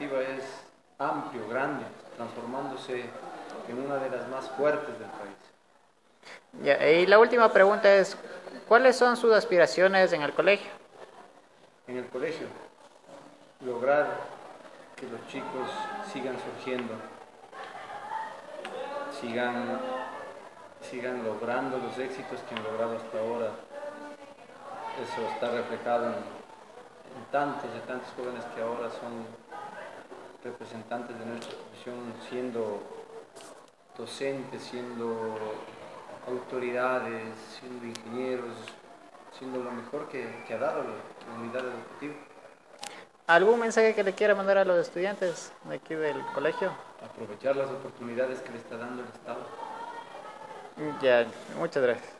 educativa es amplio, grande, transformándose en una de las más fuertes del país. Ya, y la última pregunta es, ¿cuáles son sus aspiraciones en el colegio? En el colegio, lograr que los chicos sigan surgiendo, sigan, sigan logrando los éxitos que han logrado hasta ahora. Eso está reflejado en, en tantos y tantos jóvenes que ahora son representantes de nuestra profesión, siendo docentes, siendo autoridades, siendo ingenieros, siendo lo mejor que, que ha dado la comunidad educativa. ¿Algún mensaje que le quiera mandar a los estudiantes de aquí del colegio? Aprovechar las oportunidades que le está dando el Estado. Ya, muchas gracias.